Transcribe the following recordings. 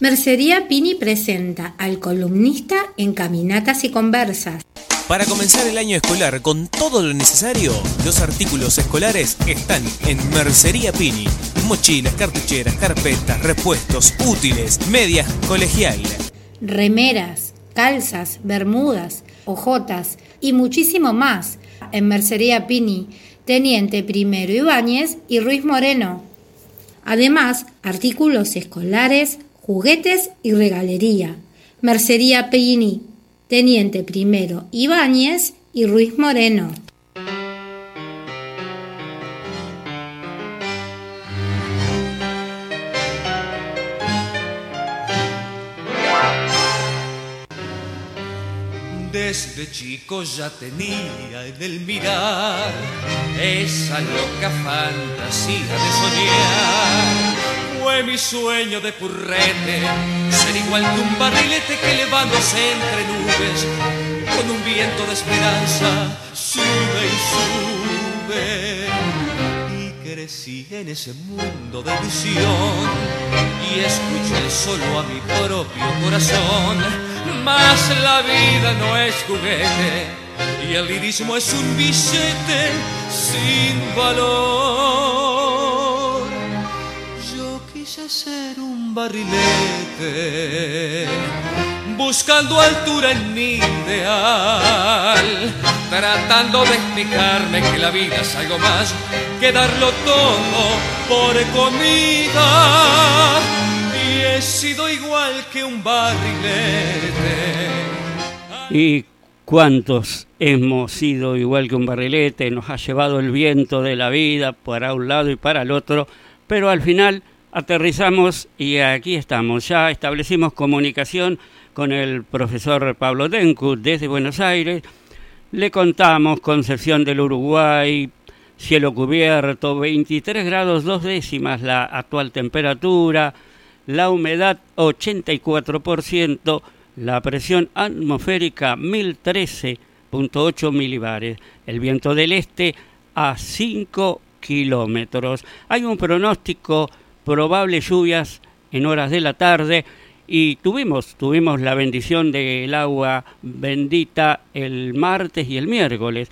Mercería Pini presenta al columnista en Caminatas y Conversas. Para comenzar el año escolar con todo lo necesario, los artículos escolares están en Mercería Pini. Mochilas, cartucheras, carpetas, repuestos, útiles, medias, colegial. Remeras, calzas, bermudas, ojotas y muchísimo más en Mercería Pini, Teniente Primero Ibáñez y Ruiz Moreno. Además, artículos escolares, juguetes y regalería. Mercería Pellini, Teniente Primero Ibáñez y Ruiz Moreno. Desde chico ya tenía en el mirar esa loca fantasía de soñar fue mi sueño de purrete, ser igual que un barrilete que levándose entre nubes, con un viento de esperanza, sube y sube. Y crecí en ese mundo de ilusión y escuché solo a mi propio corazón, mas la vida no es juguete y el lirismo es un billete sin valor barrilete, buscando altura en mi ideal, tratando de explicarme que la vida es algo más que darlo todo por comida. Y he sido igual que un barrilete. Y cuántos hemos sido igual que un barrilete, nos ha llevado el viento de la vida para un lado y para el otro, pero al final aterrizamos y aquí estamos. Ya establecimos comunicación con el profesor Pablo Dencu desde Buenos Aires. Le contamos Concepción del Uruguay, cielo cubierto, 23 grados dos décimas la actual temperatura, la humedad 84%, la presión atmosférica 1013.8 milibares, el viento del este a 5 kilómetros. Hay un pronóstico probables lluvias en horas de la tarde y tuvimos, tuvimos la bendición del agua bendita el martes y el miércoles.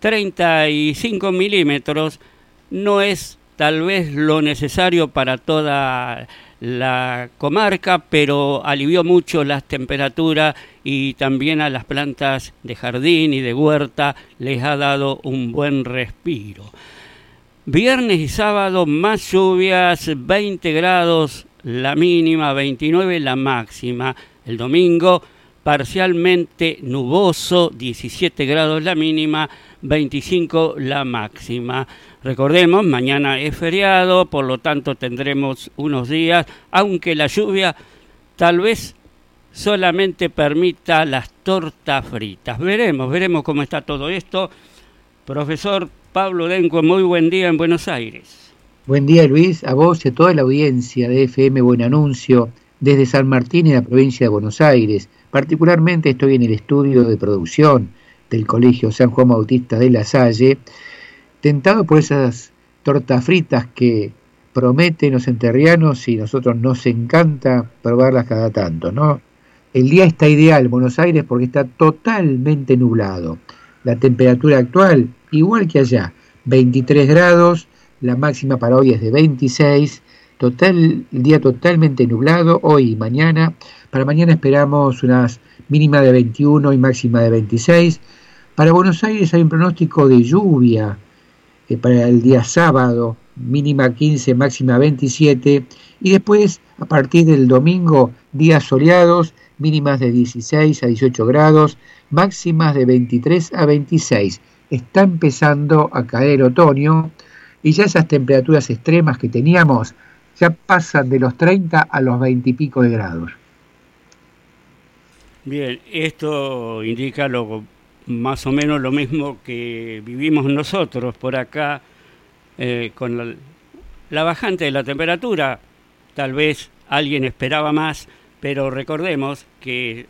35 milímetros no es tal vez lo necesario para toda la comarca, pero alivió mucho las temperaturas y también a las plantas de jardín y de huerta les ha dado un buen respiro. Viernes y sábado más lluvias, 20 grados la mínima, 29 la máxima. El domingo parcialmente nuboso, 17 grados la mínima, 25 la máxima. Recordemos, mañana es feriado, por lo tanto tendremos unos días, aunque la lluvia tal vez solamente permita las tortas fritas. Veremos, veremos cómo está todo esto. Profesor Pablo Denco, muy buen día en Buenos Aires. Buen día Luis, a vos y a toda la audiencia de FM Buen Anuncio desde San Martín y la provincia de Buenos Aires. Particularmente estoy en el estudio de producción del Colegio San Juan Bautista de la Salle, tentado por esas tortas fritas que prometen los enterrianos y nosotros nos encanta probarlas cada tanto, ¿no? El día está ideal en Buenos Aires porque está totalmente nublado. La temperatura actual igual que allá, 23 grados, la máxima para hoy es de 26, total, el día totalmente nublado, hoy y mañana. Para mañana esperamos unas mínima de 21 y máxima de 26. Para Buenos Aires hay un pronóstico de lluvia eh, para el día sábado, mínima 15, máxima 27. Y después, a partir del domingo, días soleados, mínimas de 16 a 18 grados, máximas de 23 a 26. Está empezando a caer otoño y ya esas temperaturas extremas que teníamos ya pasan de los 30 a los 20 y pico de grados. Bien, esto indica lo, más o menos lo mismo que vivimos nosotros por acá eh, con la, la bajante de la temperatura. Tal vez alguien esperaba más, pero recordemos que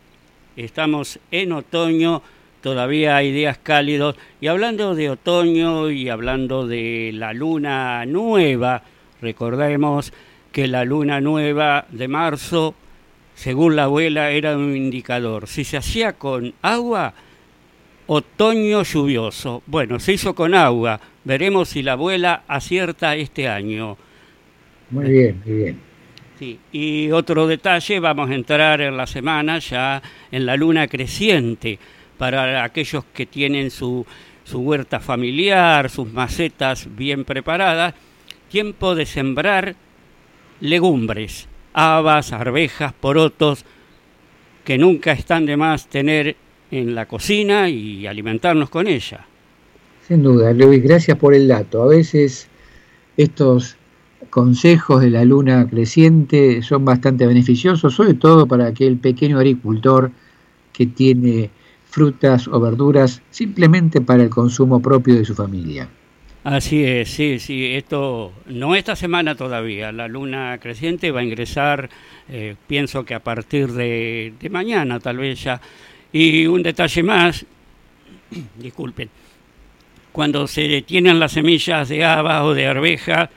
estamos en otoño, todavía hay días cálidos, y hablando de otoño y hablando de la luna nueva, recordemos que la luna nueva de marzo, según la abuela, era un indicador. Si se hacía con agua, otoño lluvioso. Bueno, se hizo con agua. Veremos si la abuela acierta este año. Muy bien, muy bien. Sí. Y otro detalle, vamos a entrar en la semana ya en la luna creciente para aquellos que tienen su, su huerta familiar, sus macetas bien preparadas. Tiempo de sembrar legumbres, habas, arvejas, porotos, que nunca están de más tener en la cocina y alimentarnos con ella. Sin duda, Luis, gracias por el dato. A veces estos consejos de la luna creciente son bastante beneficiosos, sobre todo para aquel pequeño agricultor que tiene frutas o verduras simplemente para el consumo propio de su familia. Así es, sí, sí, esto no esta semana todavía, la luna creciente va a ingresar, eh, pienso que a partir de, de mañana tal vez ya. Y un detalle más, disculpen, cuando se tienen las semillas de haba o de arveja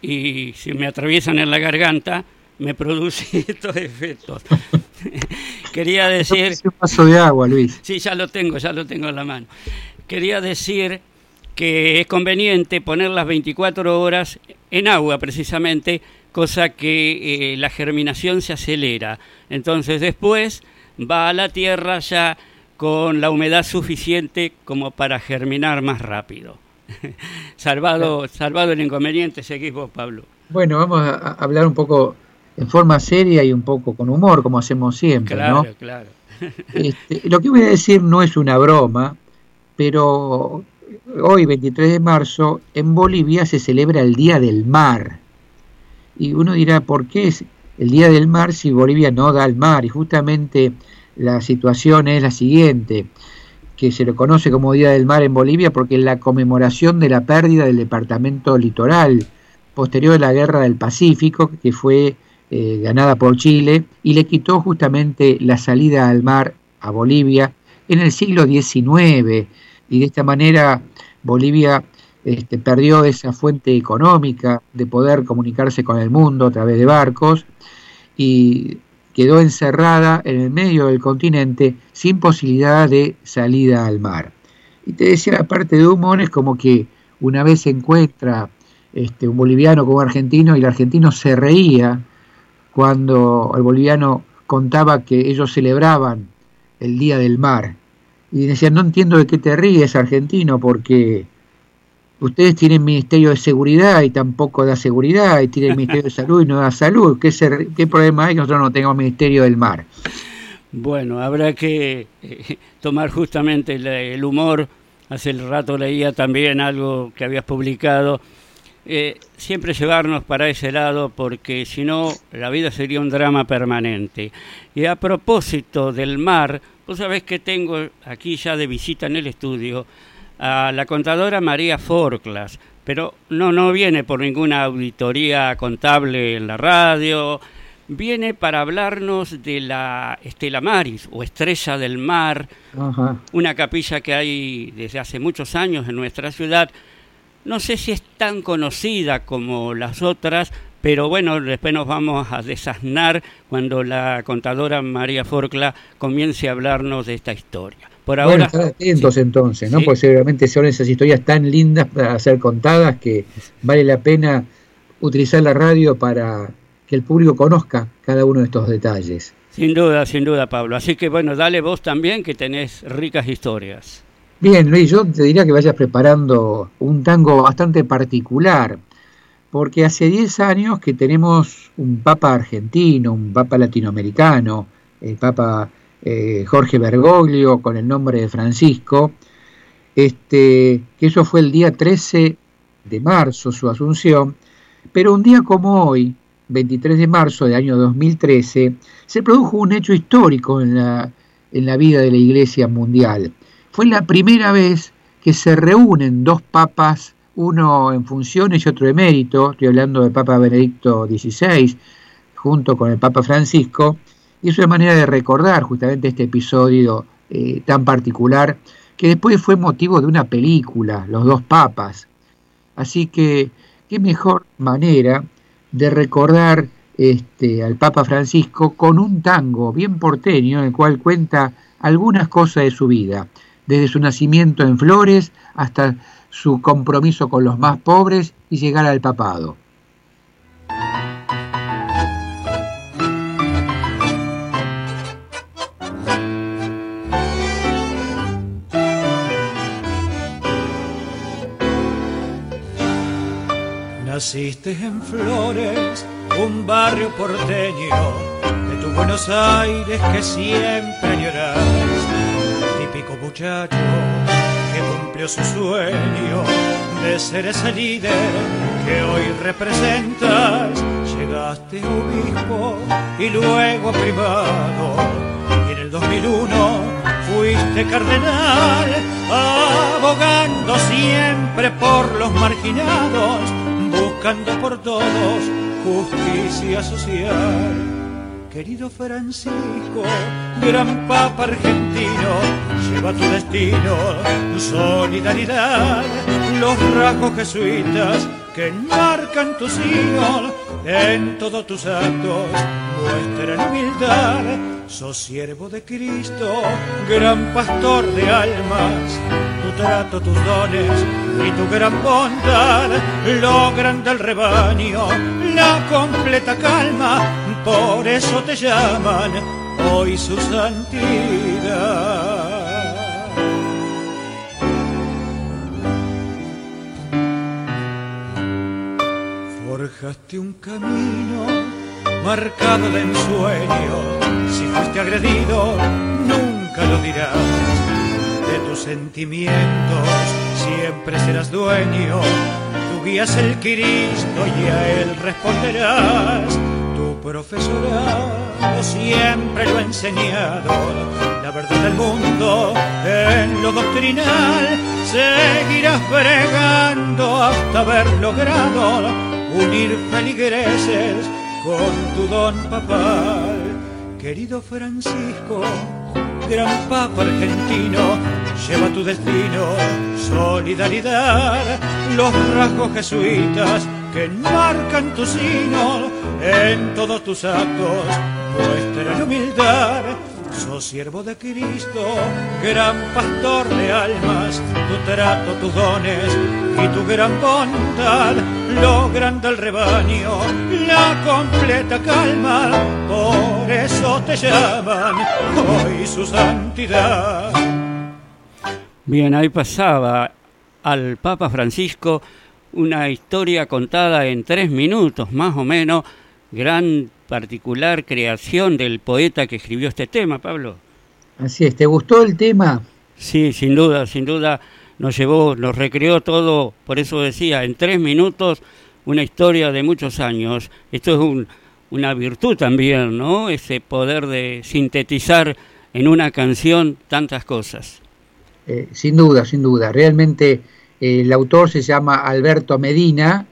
y si me atraviesan en la garganta, me produce estos efectos. Quería decir... Un vaso de agua, Luis. Sí, ya lo tengo, ya lo tengo en la mano. Quería decir que es conveniente poner las 24 horas en agua precisamente, cosa que eh, la germinación se acelera. Entonces después va a la tierra ya con la humedad suficiente como para germinar más rápido. salvado, salvado el inconveniente, seguís vos, Pablo. Bueno, vamos a hablar un poco en forma seria y un poco con humor, como hacemos siempre, claro, ¿no? Claro, este, lo que voy a decir no es una broma, pero hoy, 23 de marzo, en Bolivia se celebra el Día del Mar. Y uno dirá, ¿por qué es el Día del Mar si Bolivia no da al mar? Y justamente la situación es la siguiente, que se lo conoce como Día del Mar en Bolivia porque es la conmemoración de la pérdida del departamento litoral posterior a la Guerra del Pacífico, que fue eh, ganada por Chile, y le quitó justamente la salida al mar a Bolivia en el siglo XIX y de esta manera Bolivia este, perdió esa fuente económica de poder comunicarse con el mundo a través de barcos y quedó encerrada en el medio del continente sin posibilidad de salida al mar. Y te decía la parte de humor es como que una vez se encuentra este, un boliviano con un argentino y el argentino se reía cuando el boliviano contaba que ellos celebraban el Día del Mar y decía, no entiendo de qué te ríes, argentino, porque ustedes tienen Ministerio de Seguridad y tampoco da seguridad, y tienen Ministerio de Salud y no da salud. ¿Qué, qué problema hay que nosotros no tengamos Ministerio del Mar? Bueno, habrá que eh, tomar justamente el, el, humor. Hace el rato leía también algo que habías publicado. Eh, siempre llevarnos para ese lado porque si no la vida sería un drama permanente. Y a propósito del mar, Vos sabés que tengo aquí ya de visita en el estudio a la contadora María Forclas, pero no, no viene por ninguna auditoría contable en la radio, viene para hablarnos de la Estela Maris o Estrella del Mar, Ajá. una capilla que hay desde hace muchos años en nuestra ciudad. No sé si es tan conocida como las otras, pero bueno, después nos vamos a desasnar cuando la contadora María Forcla comience a hablarnos de esta historia. por ahora. Bueno, estar atentos entonces, ¿no? Porque seguramente son esas historias tan lindas para ser contadas que vale la pena utilizar la radio para que el público conozca cada uno de estos detalles. Sin duda, sin duda, Pablo. Así que bueno, dale vos también que tenés ricas historias. Bien, Luis, yo te diría que vayas preparando un tango bastante particular, porque hace 10 años que tenemos un papa argentino, un papa latinoamericano, el papa eh, Jorge Bergoglio con el nombre de Francisco, este, que eso fue el día 13 de marzo, su asunción, pero un día como hoy, 23 de marzo del año 2013, se produjo un hecho histórico en la, en la vida de la Iglesia Mundial. Fue la primera vez que se reúnen dos papas, uno en funciones y otro de mérito, estoy hablando del Papa Benedicto XVI, junto con el Papa Francisco, y es una manera de recordar justamente este episodio eh, tan particular que después fue motivo de una película, Los dos papas. Así que, qué mejor manera de recordar este, al Papa Francisco con un tango bien porteño en el cual cuenta algunas cosas de su vida, desde su nacimiento en Flores hasta su compromiso con los más pobres y llegar al papado. Naciste en Flores, un barrio porteño de tu Buenos Aires que siempre añoras. Muchacho que cumplió su sueño de ser ese líder que hoy representas. Llegaste obispo y luego primado. Y en el 2001 fuiste cardenal, abogando siempre por los marginados buscando por todos justicia social. Querido Francisco, gran papa argentino, lleva tu destino, solidaridad, los rasgos jesuitas que marcan tu signo en todos tus actos, muestran humildad Sos siervo de Cristo, gran pastor de almas. Tu trato, tus dones y tu gran bondad logran del rebaño la completa calma. Por eso te llaman hoy su santidad. Forjaste un camino marcado de ensueño. Si fuiste agredido, nunca lo dirás. De tus sentimientos siempre serás dueño. Tú guías el Cristo y a él responderás. Tu profesorado siempre lo ha enseñado. La verdad del mundo en lo doctrinal seguirás bregando hasta haber logrado unir feligreses con tu don papal. Querido Francisco, gran papa argentino, lleva tu destino, solidaridad, los rasgos jesuitas que marcan tu sino en todos tus actos, nuestra humildad Sos siervo de Cristo, gran pastor de almas, tu trato, tus dones y tu gran bondad logran del rebaño la completa calma. Por eso te llaman hoy su santidad. Bien, ahí pasaba al Papa Francisco una historia contada en tres minutos más o menos, gran particular creación del poeta que escribió este tema, Pablo. Así es, ¿te gustó el tema? Sí, sin duda, sin duda nos llevó, nos recreó todo, por eso decía, en tres minutos una historia de muchos años. Esto es una virtud también, ¿no? Ese poder de sintetizar en una canción tantas cosas. Eh, sin duda, sin duda. Realmente eh, el autor se llama Alberto Medina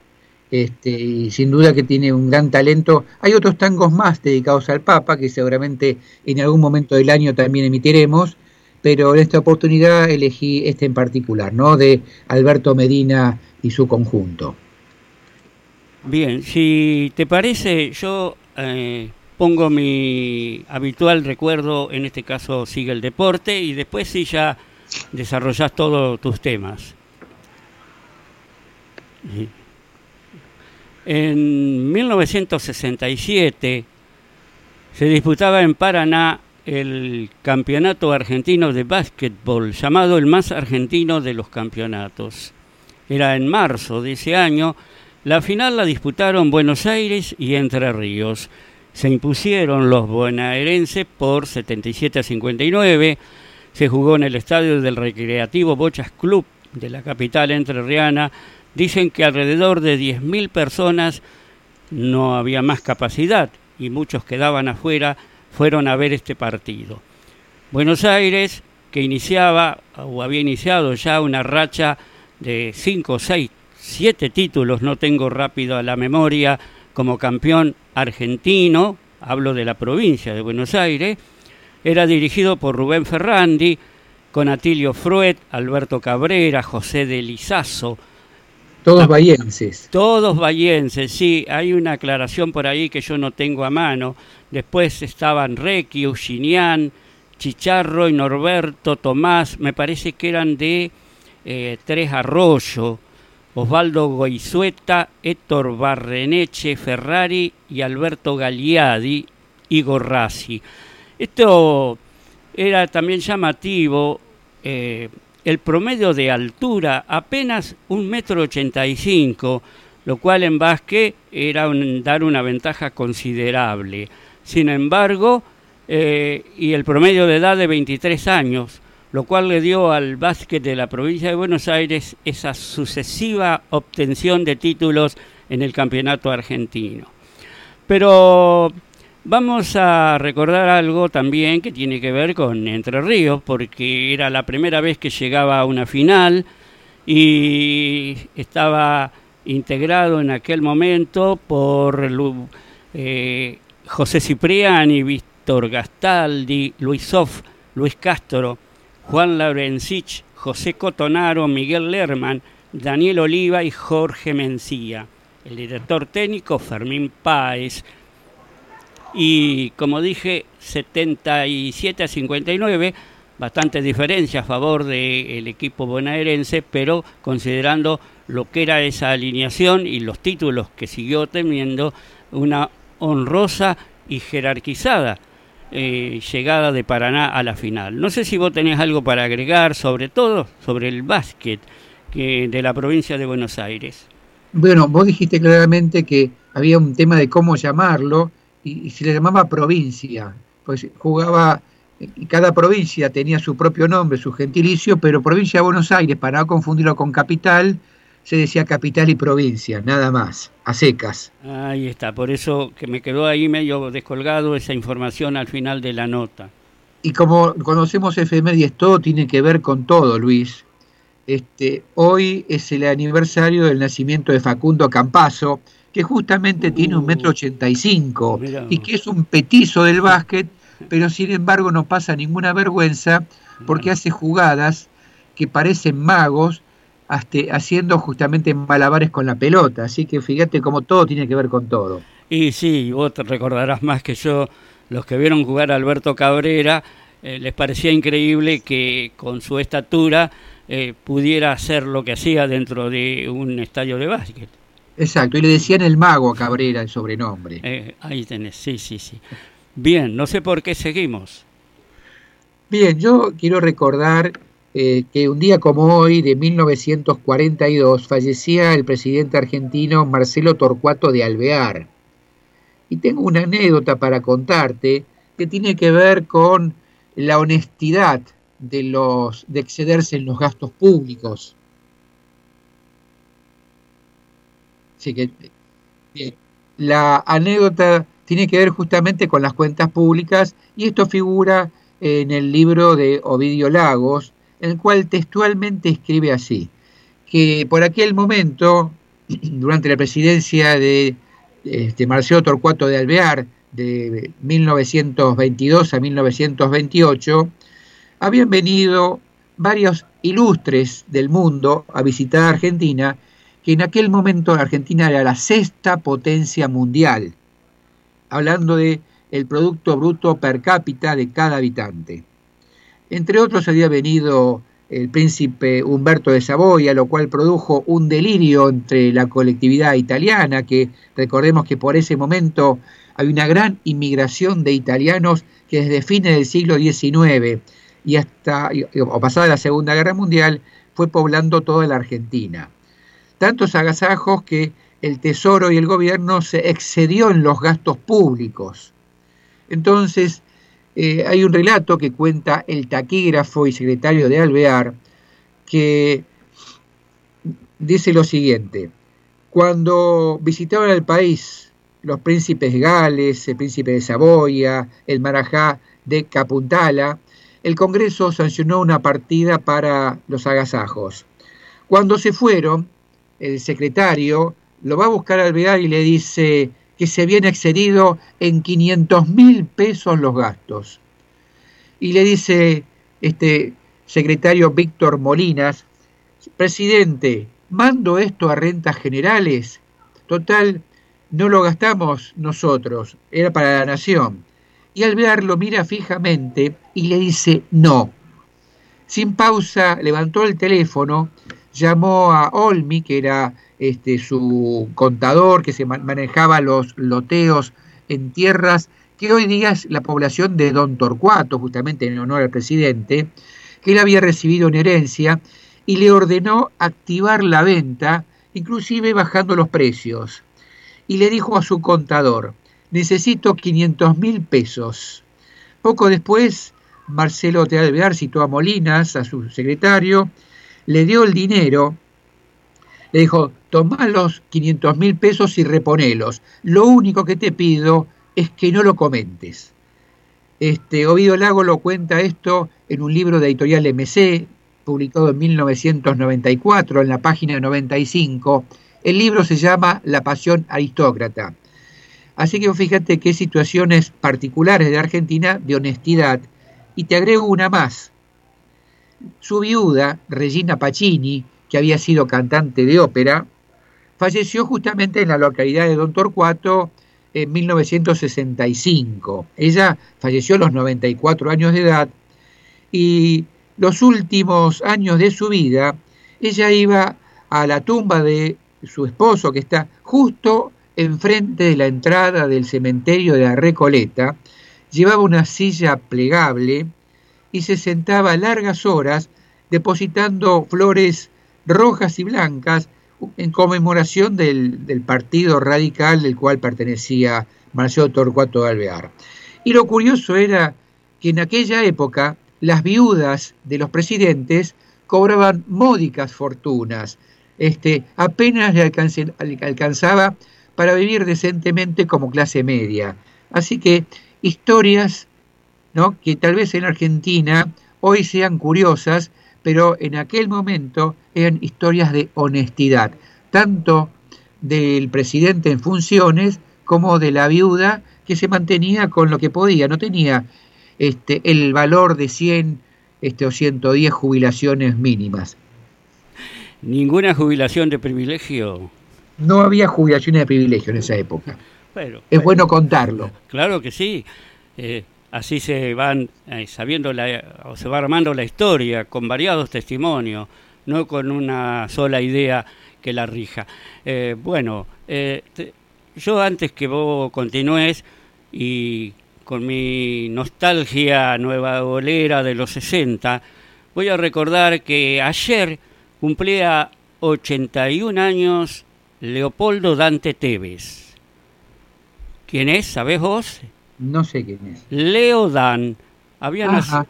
este, y sin duda que tiene un gran talento. Hay otros tangos más dedicados al Papa que seguramente en algún momento del año también emitiremos, pero en esta oportunidad elegí este en particular, ¿no? De Alberto Medina y su conjunto. Bien, si te parece, yo eh, pongo mi habitual recuerdo, en este caso sigue el deporte, y después sí ya desarrollas todos tus temas. En 1967 se disputaba en Paraná el campeonato argentino de básquetbol, llamado el más argentino de los campeonatos. Era en marzo de ese año. La final la disputaron Buenos Aires y Entre Ríos. Se impusieron los bonaerenses por 77 a 59. Se jugó en el estadio del Recreativo Bochas Club de la capital entrerriana. Dicen que alrededor de 10.000 personas no había más capacidad y muchos quedaban afuera fueron a ver este partido. Buenos Aires, que iniciaba o había iniciado ya una racha de 5, 6, 7 títulos, no tengo rápido a la memoria, como campeón argentino, hablo de la provincia de Buenos Aires, era dirigido por Rubén Ferrandi, con Atilio Fruet, Alberto Cabrera, José de Lizazo, todos bahienses. Todos bahienses, sí. Hay una aclaración por ahí que yo no tengo a mano. Después estaban Requi, Uchinian, Chicharro y Norberto, Tomás, me parece que eran de eh, Tres Arroyo, Osvaldo Goizueta, Héctor Barreneche, Ferrari y Alberto Galiadi y Gorrasi. Esto era también llamativo. Eh, el promedio de altura apenas un metro ochenta y cinco, lo cual en básquet era dar una ventaja considerable. Sin embargo, eh, y el promedio de edad de 23 años, lo cual le dio al básquet de la provincia de Buenos Aires esa sucesiva obtención de títulos en el campeonato argentino. Pero Vamos a recordar algo también que tiene que ver con Entre Ríos, porque era la primera vez que llegaba a una final y estaba integrado en aquel momento por eh, José Cipriani, Víctor Gastaldi, Luis Sof, Luis Castro, Juan Laurencich, José Cotonaro, Miguel Lerman, Daniel Oliva y Jorge Mencía. El director técnico Fermín Páez y como dije, 77 a 59, bastante diferencia a favor del equipo bonaerense, pero considerando lo que era esa alineación y los títulos que siguió teniendo, una honrosa y jerarquizada eh, llegada de Paraná a la final. No sé si vos tenés algo para agregar, sobre todo sobre el básquet que, de la provincia de Buenos Aires. Bueno, vos dijiste claramente que había un tema de cómo llamarlo, y, se le llamaba provincia, pues jugaba, y cada provincia tenía su propio nombre, su gentilicio, pero provincia de Buenos Aires, para no confundirlo con capital, se decía capital y provincia, nada más, a secas. Ahí está, por eso que me quedó ahí medio descolgado esa información al final de la nota. Y como conocemos efemérides, todo tiene que ver con todo, Luis. Este, hoy es el aniversario del nacimiento de Facundo Campazo, que justamente tiene un metro ochenta y cinco y que es un petizo del básquet, pero sin embargo no pasa ninguna vergüenza porque hace jugadas que parecen magos haciendo justamente malabares con la pelota. Así que fíjate cómo todo tiene que ver con todo. Y sí, vos te recordarás más que yo, los que vieron jugar a Alberto Cabrera, eh, les parecía increíble que con su estatura eh, pudiera hacer lo que hacía dentro de un estadio de básquet. Exacto, y le decían el mago a Cabrera el sobrenombre. Eh, ahí tenés, sí, sí, sí. Bien, no sé por qué seguimos. Bien, yo quiero recordar eh, que un día como hoy, de 1942, fallecía el presidente argentino Marcelo Torcuato de Alvear. Y tengo una anécdota para contarte que tiene que ver con la honestidad de, los, de excederse en los gastos públicos. Que la anécdota tiene que ver justamente con las cuentas públicas y esto figura en el libro de Ovidio Lagos, el cual textualmente escribe así, que por aquel momento, durante la presidencia de este, Marcelo Torcuato de Alvear, de 1922 a 1928, habían venido varios ilustres del mundo a visitar Argentina que en aquel momento Argentina era la sexta potencia mundial, hablando de el Producto Bruto Per cápita de cada habitante. Entre otros había venido el príncipe Humberto de Saboya, lo cual produjo un delirio entre la colectividad italiana, que recordemos que por ese momento hay una gran inmigración de italianos que desde fines del siglo XIX y hasta, o pasada la Segunda Guerra Mundial, fue poblando toda la Argentina. Tantos agasajos que el Tesoro y el gobierno se excedió en los gastos públicos. Entonces, eh, hay un relato que cuenta el taquígrafo y secretario de Alvear, que dice lo siguiente, cuando visitaban el país los príncipes Gales, el príncipe de Saboya, el marajá de Capuntala, el Congreso sancionó una partida para los agasajos. Cuando se fueron, el secretario lo va a buscar al Alvear y le dice que se habían excedido en 500 mil pesos los gastos. Y le dice este secretario Víctor Molinas, presidente, mando esto a rentas generales. Total, no lo gastamos nosotros, era para la nación. Y al verlo mira fijamente y le dice no. Sin pausa levantó el teléfono, llamó a Olmi, que era este, su contador, que se manejaba los loteos en tierras, que hoy día es la población de Don Torcuato, justamente en honor al presidente, que él había recibido en herencia, y le ordenó activar la venta, inclusive bajando los precios y le dijo a su contador, necesito 500 mil pesos. Poco después, Marcelo Tealvear citó a Molinas, a su secretario, le dio el dinero, le dijo, toma los 500 mil pesos y reponelos. Lo único que te pido es que no lo comentes. Este, Ovidio Lago lo cuenta esto en un libro de editorial MC, publicado en 1994, en la página 95, el libro se llama La pasión aristócrata. Así que fíjate qué situaciones particulares de Argentina de honestidad. Y te agrego una más. Su viuda, Regina Pacini, que había sido cantante de ópera, falleció justamente en la localidad de Don Torcuato en 1965. Ella falleció a los 94 años de edad y los últimos años de su vida ella iba a la tumba de su esposo, que está justo enfrente de la entrada del cementerio de la Recoleta, llevaba una silla plegable y se sentaba largas horas depositando flores rojas y blancas en conmemoración del, del partido radical del cual pertenecía Marcelo Torcuato Alvear. Y lo curioso era que en aquella época las viudas de los presidentes cobraban módicas fortunas, este, apenas le, alcanzaba para vivir decentemente como clase media. Así que historias ¿no? que tal vez en Argentina hoy sean curiosas, pero en aquel momento eran historias de honestidad, tanto del presidente en funciones como de la viuda que se mantenía con lo que podía, no tenía este, el valor de 100 este, o 110 jubilaciones mínimas. ¿Ninguna jubilación de privilegio? No había jubilaciones de privilegio en esa época. es bueno contarlo. Claro que sí. Eh, así se van eh, sabiendo la, o se va armando la historia con variados testimonios, no con una sola idea que la rija. Eh, bueno, yo antes que vos continúes y con mi nostalgia nueva bolera de los 60, voy a recordar que ayer cumplía 81 años Leopoldo Dante Tevez. ¿Quién es? ¿Sabés vos? No sé quién es. Leo Dan. Había, nacido,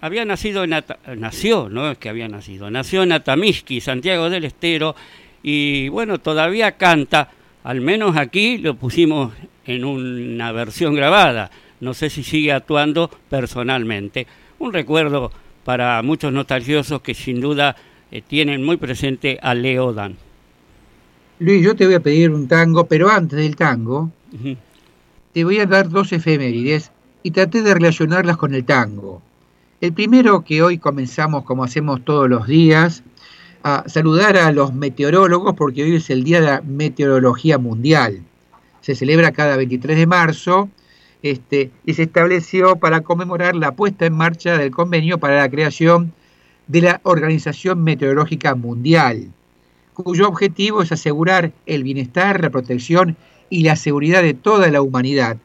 había nacido en nació, no es que había nacido, nació en Atamisqui, Santiago del Estero, y bueno, todavía canta, al menos aquí lo pusimos en una versión grabada, no sé si sigue actuando personalmente. Un recuerdo para muchos nostalgiosos que sin duda eh, tienen muy presente a Leo Dan. Luis, yo te voy a pedir un tango, pero antes del tango, te voy a dar dos efemérides y traté de relacionarlas con el tango. El primero que hoy comenzamos, como hacemos todos los días, a saludar a los meteorólogos, porque hoy es el Día de la Meteorología Mundial. Se celebra cada 23 de marzo este, y se estableció para conmemorar la puesta en marcha del convenio para la creación de la Organización Meteorológica Mundial, cuyo objetivo es asegurar el bienestar, la protección y la seguridad de toda la humanidad,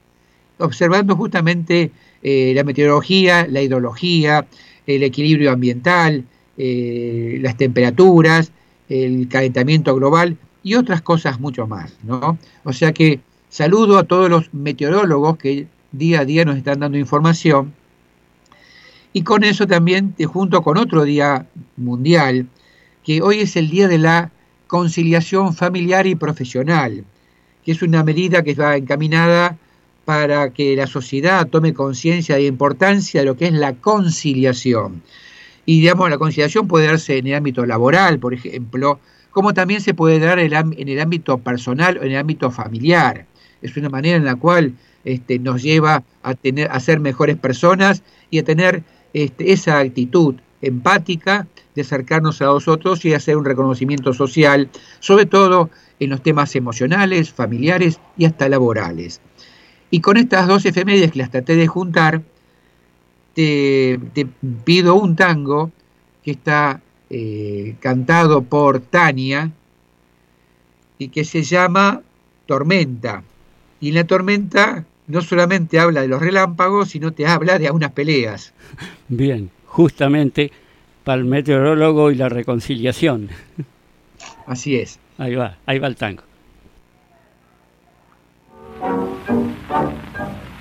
observando justamente eh, la meteorología, la hidrología, el equilibrio ambiental, eh, las temperaturas, el calentamiento global y otras cosas mucho más. ¿no? O sea que saludo a todos los meteorólogos que día a día nos están dando información. Y con eso también, junto con otro día mundial, que hoy es el día de la conciliación familiar y profesional, que es una medida que va encaminada para que la sociedad tome conciencia de la importancia de lo que es la conciliación. Y digamos, la conciliación puede darse en el ámbito laboral, por ejemplo, como también se puede dar en el ámbito personal o en el ámbito familiar. Es una manera en la cual este, nos lleva a, tener, a ser mejores personas y a tener este, esa actitud empática de acercarnos a los otros y hacer un reconocimiento social, sobre todo en los temas emocionales, familiares y hasta laborales. Y con estas dos efemérides que las traté de juntar, te, pido un tango que está eh, cantado por Tania y que se llama Tormenta. Y en la tormenta no solamente habla de los relámpagos, sino te habla de unas peleas. Bien, justamente para el meteorólogo y la reconciliación. Así es. Ahí va, ahí va el tango.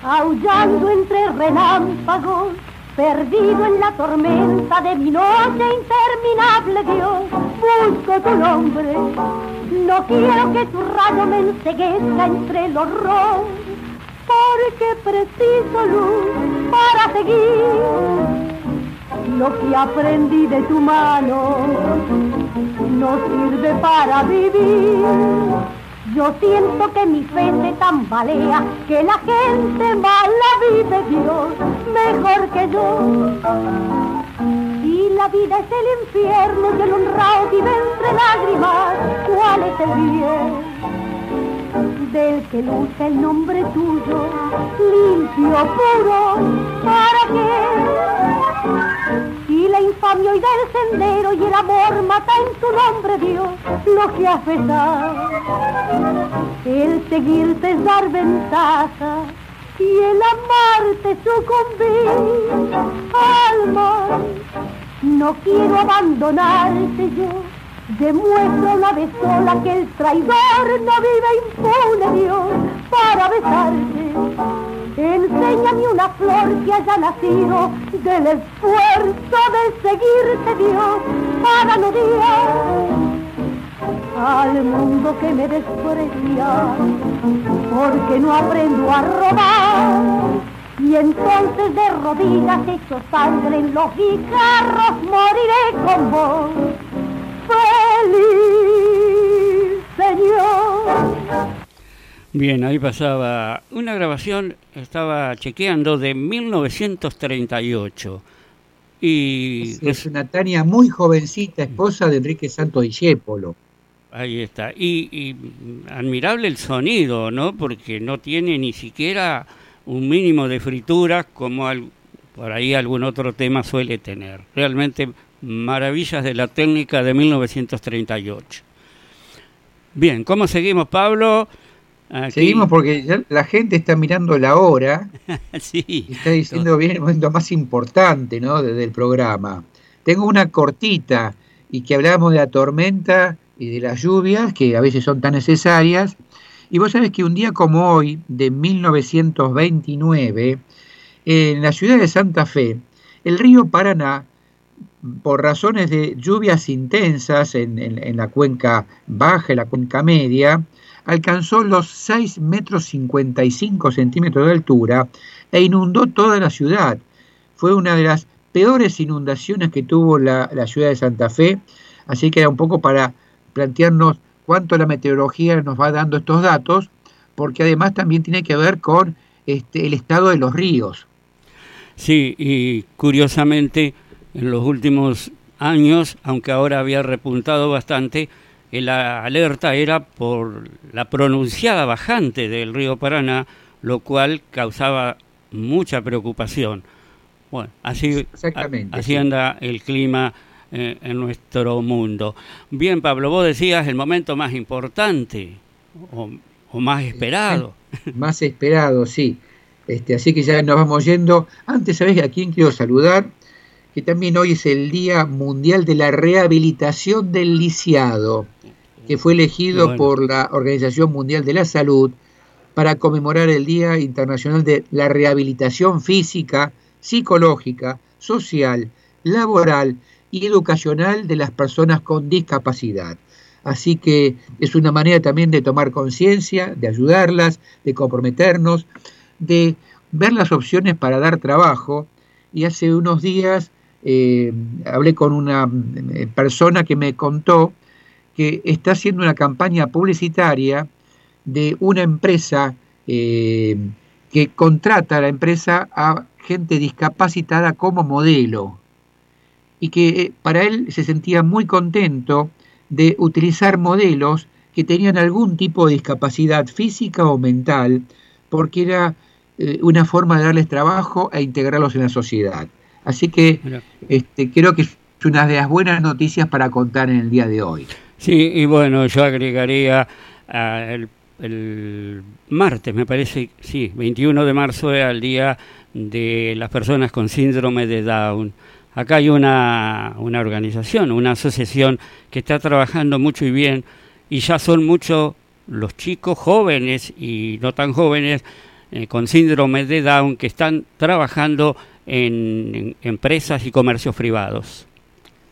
Aullando entre relámpagos, perdido en la tormenta de mi noche interminable, Dios, busco tu nombre. No quiero que tu rayo me enseguezca entre los rojos, porque preciso luz para seguir lo que aprendí de tu mano no sirve para vivir. Yo siento que mi fe se tambalea, que la gente mala vive Dios mejor que yo. Y la vida es el infierno y el honrado vive entre lágrimas, ¿cuál es el bien? Del que luce el nombre tuyo, limpio, puro, ¿para qué? Y la infamia hoy del sendero y el amor mata en tu nombre, Dios, lo que has besado. El seguirte es dar ventaja y el amarte sucumbir. Alma, no quiero abandonarte yo. Demuestra una vez sola que el traidor no vive impune, Dios, para besarte. Enséñame una flor que haya nacido del esfuerzo de seguirte Dios cada no al mundo que me desprecia porque no aprendo a robar. Y entonces de rodillas hecho sangre en los guijarros moriré con vos feliz Señor Bien, ahí pasaba una grabación, estaba chequeando, de 1938. Y es, una Tania muy jovencita, esposa de Enrique Santo Discépolo. Ahí está. Y, admirable el sonido, ¿no? Porque no tiene ni siquiera un mínimo de fritura como por ahí algún otro tema suele tener. Realmente maravillas de la técnica de 1938. Bien, ¿cómo seguimos, Pablo? Seguimos porque la gente está mirando la hora sí. está diciendo bien el momento más importante ¿no? del programa. Tengo una cortita y que hablamos de la tormenta y de las lluvias que a veces son tan necesarias. Y vos sabés que un día como hoy, de 1929, en la ciudad de Santa Fe, el río Paraná, por razones de lluvias intensas en, en la cuenca baja y la cuenca media, alcanzó los 6 metros 55 centímetros de altura e inundó toda la ciudad. Fue una de las peores inundaciones que tuvo la, ciudad de Santa Fe, así que era un poco para plantearnos cuánto la meteorología nos va dando estos datos, porque además también tiene que ver con este, el estado de los ríos. Sí, y curiosamente en los últimos años, aunque ahora había repuntado bastante, la alerta era por la pronunciada bajante del río Paraná, lo cual causaba mucha preocupación. Bueno, así, así anda el clima eh, en nuestro mundo. Bien, Pablo, vos decías el momento más importante o, más esperado. Más esperado, sí. Este, así que ya nos vamos yendo. Antes, ¿sabés a quién quiero saludar? Que también hoy es el Día Mundial de la Rehabilitación del Lisiado, que fue elegido por la Organización Mundial de la Salud para conmemorar el Día Internacional de la Rehabilitación Física, Psicológica, Social, Laboral y educacional de las personas con discapacidad. Así que es una manera también de tomar conciencia, de ayudarlas, de comprometernos, de ver las opciones para dar trabajo. Y hace unos días eh, hablé con una eh, persona que me contó que está haciendo una campaña publicitaria de una empresa eh, que contrata a la empresa a gente discapacitada como modelo y que para él se sentía muy contento de utilizar modelos que tenían algún tipo de discapacidad física o mental, porque era una forma de darles trabajo e integrarlos en la sociedad. Así que este, creo que es una de las buenas noticias para contar en el día de hoy. Sí, y bueno, yo agregaría ah, el, el, martes, me parece, sí, 21 de marzo era el día de las personas con síndrome de Down. Acá hay una, una organización, una asociación que está trabajando mucho y bien y ya son muchos los chicos jóvenes y no tan jóvenes eh, con síndrome de Down que están trabajando en, empresas y comercios privados.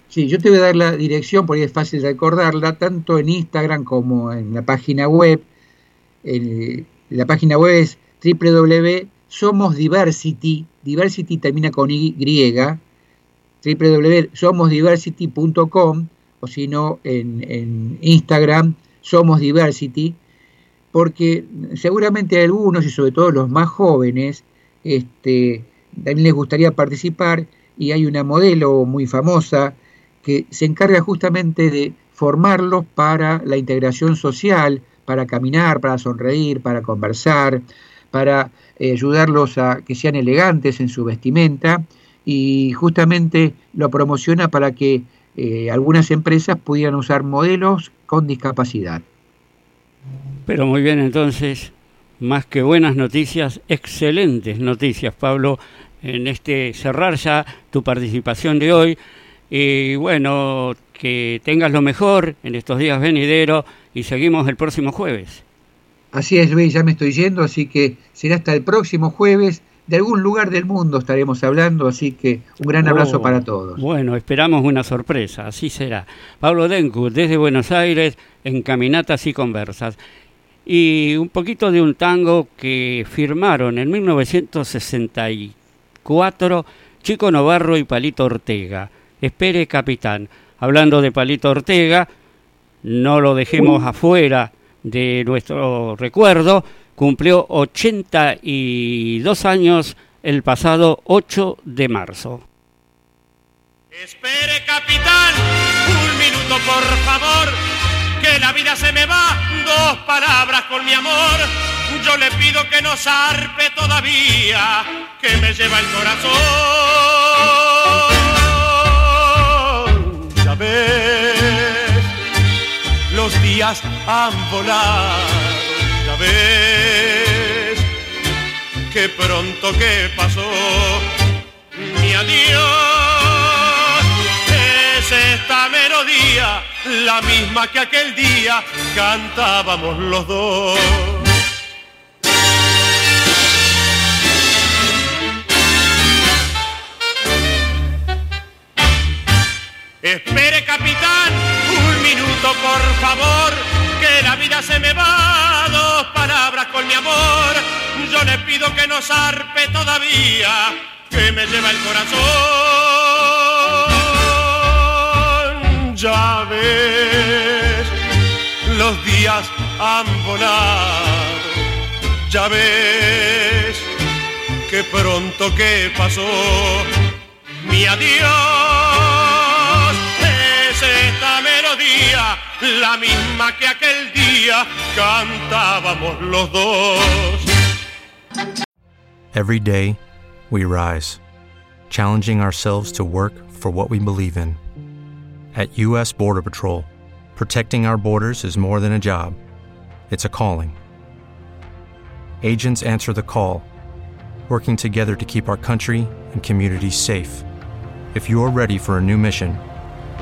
Sí, yo te voy a dar la dirección porque es fácil recordarla, tanto en Instagram como en la página web. la página web es www.somosdiversity, diversity termina con Y, www.somosdiversity.com o si no en, Instagram Somos Diversity, porque seguramente algunos y sobre todo los más jóvenes este, también les gustaría participar y hay una modelo muy famosa que se encarga justamente de formarlos para la integración social, para caminar, para sonreír, para conversar, para eh, ayudarlos a que sean elegantes en su vestimenta y justamente lo promociona para que eh, algunas empresas pudieran usar modelos con discapacidad. Pero muy bien, entonces, más que buenas noticias, excelentes noticias, Pablo, en este cerrar ya tu participación de hoy. Y bueno, que tengas lo mejor en estos días venideros y seguimos el próximo jueves. Así es, Luis, ya me estoy yendo, así que será hasta el próximo jueves de algún lugar del mundo estaremos hablando, así que un gran abrazo oh, para todos. Bueno, esperamos una sorpresa, así será. Pablo Denku, desde Buenos Aires, en Caminatas y Conversas. Y un poquito de un tango que firmaron en 1964 Chico Novarro y Palito Ortega. Espere, capitán. Hablando de Palito Ortega, no lo dejemos afuera de nuestro recuerdo cumplió 82 años el pasado 8 de marzo. Espere, capitán, un minuto por favor, que la vida se me va, dos palabras con mi amor. Yo le pido que no zarpe todavía, que me lleva el corazón. Ya ves, los días han volado ves que pronto que pasó mi adiós es esta melodía la misma que aquel día cantábamos los dos Espere capitán, un minuto por favor, que la vida se me va, dos palabras con mi amor, yo le pido que no zarpe todavía, que me lleva el corazón. Ya ves, los días han volado, ya ves, que pronto que pasó mi adiós la misma que aquel día cantábamos los dos. Every day, we rise, challenging ourselves to work for what we believe in. At U.S. Border Patrol, protecting our borders is more than a job, it's a calling. Agents answer the call, working together to keep our country and communities safe. If you're ready for a new mission,